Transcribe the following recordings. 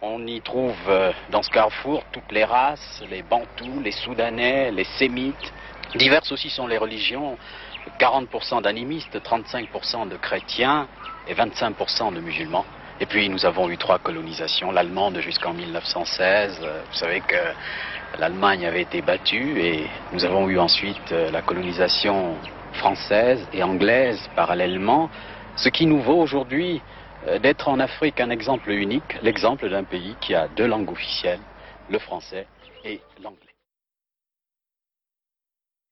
On y trouve euh, dans ce carrefour toutes les races, les Bantous, les Soudanais, les Sémites. Diverses aussi sont les religions. 40% d'animistes, 35% de chrétiens et 25% de musulmans. Et puis nous avons eu trois colonisations, l'allemande jusqu'en 1916. Vous savez que l'Allemagne avait été battue et nous avons eu ensuite euh, la colonisation française et anglaise parallèlement, ce qui nous vaut aujourd'hui euh, d'être en Afrique un exemple unique, l'exemple d'un pays qui a deux langues officielles, le français et l'anglais.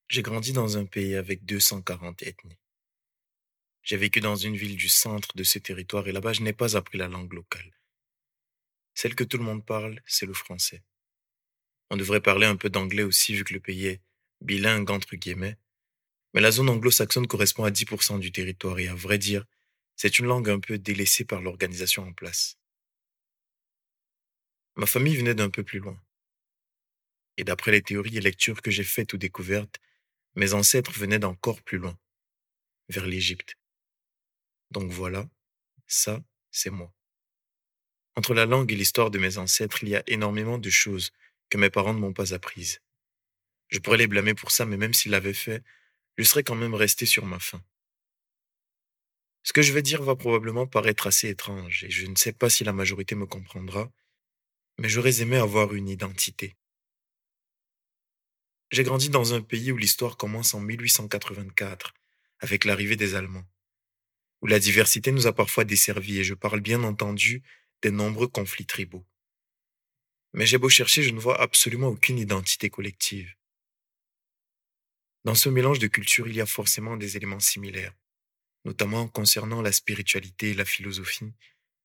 J'ai grandi dans un pays avec 240 ethnies. J'ai vécu dans une ville du centre de ce territoire et là-bas, je n'ai pas appris la langue locale. Celle que tout le monde parle, c'est le français. On devrait parler un peu d'anglais aussi vu que le pays est bilingue entre guillemets. Mais la zone anglo-saxonne correspond à 10% du territoire et à vrai dire, c'est une langue un peu délaissée par l'organisation en place. Ma famille venait d'un peu plus loin. Et d'après les théories et lectures que j'ai faites ou découvertes, mes ancêtres venaient d'encore plus loin, vers l'Égypte. Donc voilà, ça, c'est moi. Entre la langue et l'histoire de mes ancêtres, il y a énormément de choses que mes parents ne m'ont pas apprises. Je pourrais les blâmer pour ça, mais même s'ils l'avaient fait, je serais quand même resté sur ma faim. Ce que je vais dire va probablement paraître assez étrange, et je ne sais pas si la majorité me comprendra, mais j'aurais aimé avoir une identité. J'ai grandi dans un pays où l'histoire commence en 1884, avec l'arrivée des Allemands, où la diversité nous a parfois desservis, et je parle bien entendu des nombreux conflits tribaux. Mais j'ai beau chercher, je ne vois absolument aucune identité collective. Dans ce mélange de cultures, il y a forcément des éléments similaires, notamment concernant la spiritualité et la philosophie,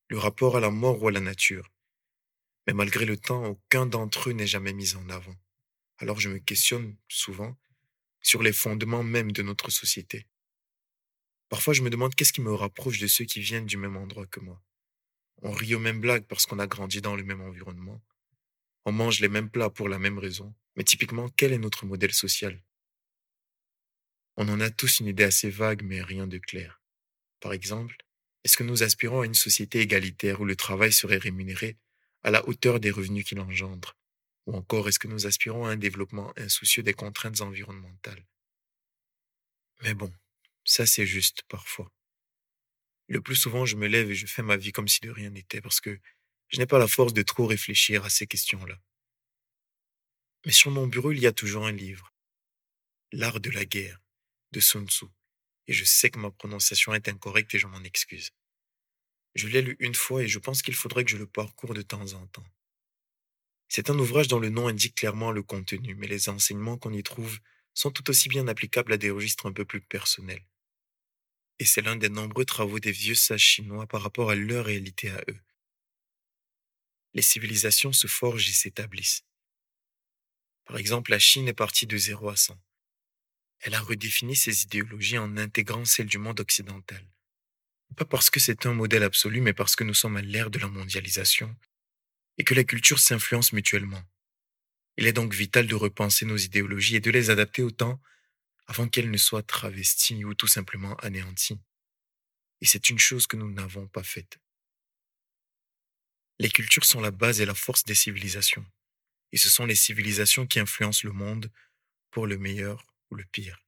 le rapport à la mort ou à la nature. Mais malgré le temps, aucun d'entre eux n'est jamais mis en avant. Alors je me questionne souvent sur les fondements même de notre société. Parfois je me demande qu'est-ce qui me rapproche de ceux qui viennent du même endroit que moi. On rit aux mêmes blagues parce qu'on a grandi dans le même environnement. On mange les mêmes plats pour la même raison. Mais typiquement, quel est notre modèle social? On en a tous une idée assez vague, mais rien de clair. Par exemple, est-ce que nous aspirons à une société égalitaire où le travail serait rémunéré à la hauteur des revenus qu'il engendre? Ou encore, est-ce que nous aspirons à un développement insoucieux des contraintes environnementales? Mais bon, ça c'est juste parfois. Le plus souvent, je me lève et je fais ma vie comme si de rien n'était parce que je n'ai pas la force de trop réfléchir à ces questions-là. Mais sur mon bureau, il y a toujours un livre. L'art de la guerre, de Sun Tzu. Et je sais que ma prononciation est incorrecte et je m'en excuse. Je l'ai lu une fois et je pense qu'il faudrait que je le parcours de temps en temps. C'est un ouvrage dont le nom indique clairement le contenu, mais les enseignements qu'on y trouve sont tout aussi bien applicables à des registres un peu plus personnels. Et c'est l'un des nombreux travaux des vieux sages chinois par rapport à leur réalité à eux les civilisations se forgent et s'établissent. Par exemple, la Chine est partie de 0 à 100. Elle a redéfini ses idéologies en intégrant celles du monde occidental. Pas parce que c'est un modèle absolu, mais parce que nous sommes à l'ère de la mondialisation et que les cultures s'influencent mutuellement. Il est donc vital de repenser nos idéologies et de les adapter au temps avant qu'elles ne soient travesties ou tout simplement anéanties. Et c'est une chose que nous n'avons pas faite. Les cultures sont la base et la force des civilisations. Et ce sont les civilisations qui influencent le monde pour le meilleur le pire.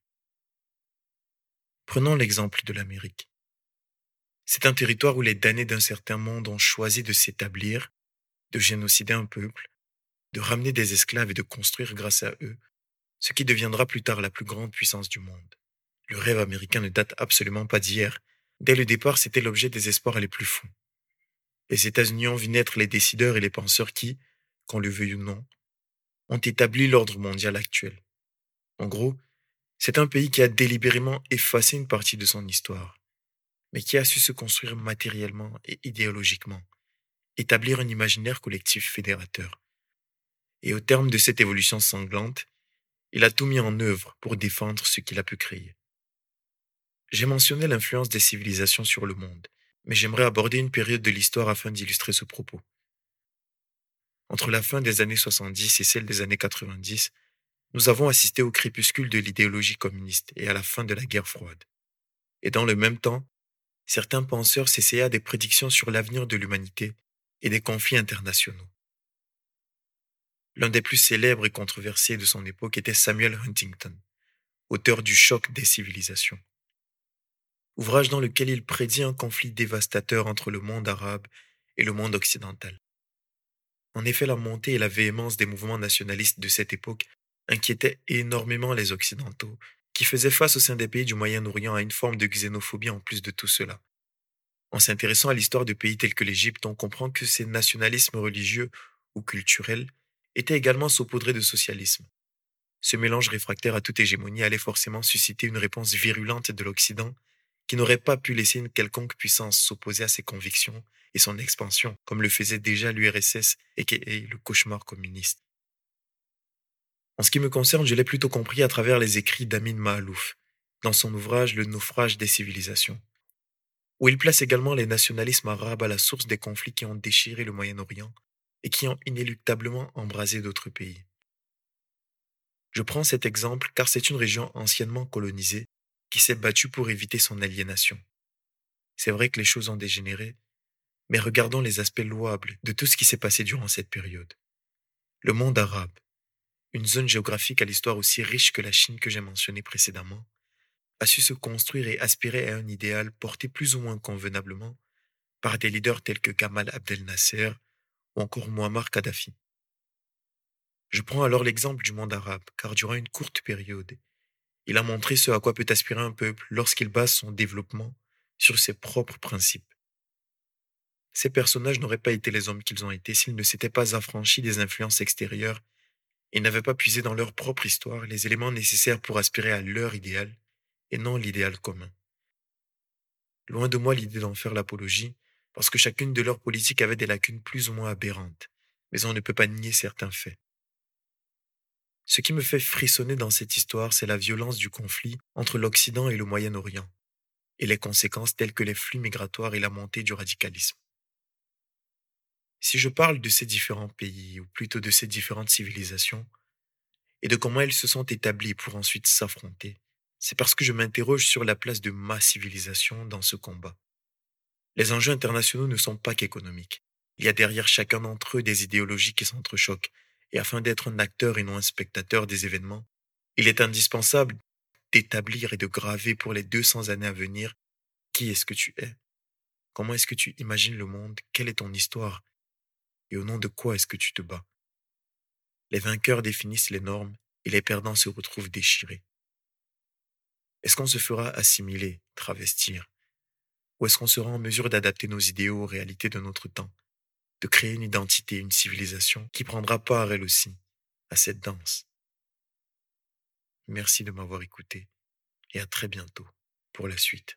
Prenons l'exemple de l'Amérique. C'est un territoire où les damnés d'un certain monde ont choisi de s'établir, de génocider un peuple, de ramener des esclaves et de construire grâce à eux ce qui deviendra plus tard la plus grande puissance du monde. Le rêve américain ne date absolument pas d'hier. Dès le départ, c'était l'objet des espoirs les plus fous. Les États-Unis ont vu naître les décideurs et les penseurs qui, qu'on le veuille ou non, ont établi l'ordre mondial actuel. En gros, c'est un pays qui a délibérément effacé une partie de son histoire, mais qui a su se construire matériellement et idéologiquement, établir un imaginaire collectif fédérateur. Et au terme de cette évolution sanglante, il a tout mis en œuvre pour défendre ce qu'il a pu créer. J'ai mentionné l'influence des civilisations sur le monde, mais j'aimerais aborder une période de l'histoire afin d'illustrer ce propos. Entre la fin des années 70 et celle des années 90, nous avons assisté au crépuscule de l'idéologie communiste et à la fin de la guerre froide. Et dans le même temps, certains penseurs s'essayaient à des prédictions sur l'avenir de l'humanité et des conflits internationaux. L'un des plus célèbres et controversés de son époque était Samuel Huntington, auteur du choc des civilisations. Ouvrage dans lequel il prédit un conflit dévastateur entre le monde arabe et le monde occidental. En effet, la montée et la véhémence des mouvements nationalistes de cette époque inquiétaient énormément les Occidentaux, qui faisaient face au sein des pays du Moyen-Orient à une forme de xénophobie en plus de tout cela. En s'intéressant à l'histoire de pays tels que l'Égypte, on comprend que ces nationalismes religieux ou culturels étaient également saupoudrés de socialisme. Ce mélange réfractaire à toute hégémonie allait forcément susciter une réponse virulente de l'Occident qui n'aurait pas pu laisser une quelconque puissance s'opposer à ses convictions et son expansion, comme le faisait déjà l'URSS et le cauchemar communiste. En ce qui me concerne, je l'ai plutôt compris à travers les écrits d'Amin Mahalouf, dans son ouvrage Le naufrage des civilisations, où il place également les nationalismes arabes à la source des conflits qui ont déchiré le Moyen-Orient et qui ont inéluctablement embrasé d'autres pays. Je prends cet exemple car c'est une région anciennement colonisée qui s'est battue pour éviter son aliénation. C'est vrai que les choses ont dégénéré, mais regardons les aspects louables de tout ce qui s'est passé durant cette période. Le monde arabe, une zone géographique à l'histoire aussi riche que la Chine que j'ai mentionnée précédemment, a su se construire et aspirer à un idéal porté plus ou moins convenablement par des leaders tels que Kamal Abdel Nasser ou encore Muammar Kadhafi. Je prends alors l'exemple du monde arabe, car durant une courte période, il a montré ce à quoi peut aspirer un peuple lorsqu'il base son développement sur ses propres principes. Ces personnages n'auraient pas été les hommes qu'ils ont été s'ils ne s'étaient pas affranchis des influences extérieures et n'avaient pas puisé dans leur propre histoire les éléments nécessaires pour aspirer à leur idéal et non l'idéal commun. Loin de moi l'idée d'en faire l'apologie, parce que chacune de leurs politiques avait des lacunes plus ou moins aberrantes, mais on ne peut pas nier certains faits. Ce qui me fait frissonner dans cette histoire, c'est la violence du conflit entre l'Occident et le Moyen-Orient, et les conséquences telles que les flux migratoires et la montée du radicalisme. Si je parle de ces différents pays, ou plutôt de ces différentes civilisations, et de comment elles se sont établies pour ensuite s'affronter, c'est parce que je m'interroge sur la place de ma civilisation dans ce combat. Les enjeux internationaux ne sont pas qu'économiques. Il y a derrière chacun d'entre eux des idéologies qui s'entrechoquent, et afin d'être un acteur et non un spectateur des événements, il est indispensable d'établir et de graver pour les 200 années à venir qui est-ce que tu es, comment est-ce que tu imagines le monde, quelle est ton histoire, et au nom de quoi est-ce que tu te bats? Les vainqueurs définissent les normes et les perdants se retrouvent déchirés. Est-ce qu'on se fera assimiler, travestir? Ou est-ce qu'on sera en mesure d'adapter nos idéaux aux réalités de notre temps, de créer une identité, une civilisation qui prendra part elle aussi à cette danse? Merci de m'avoir écouté et à très bientôt pour la suite.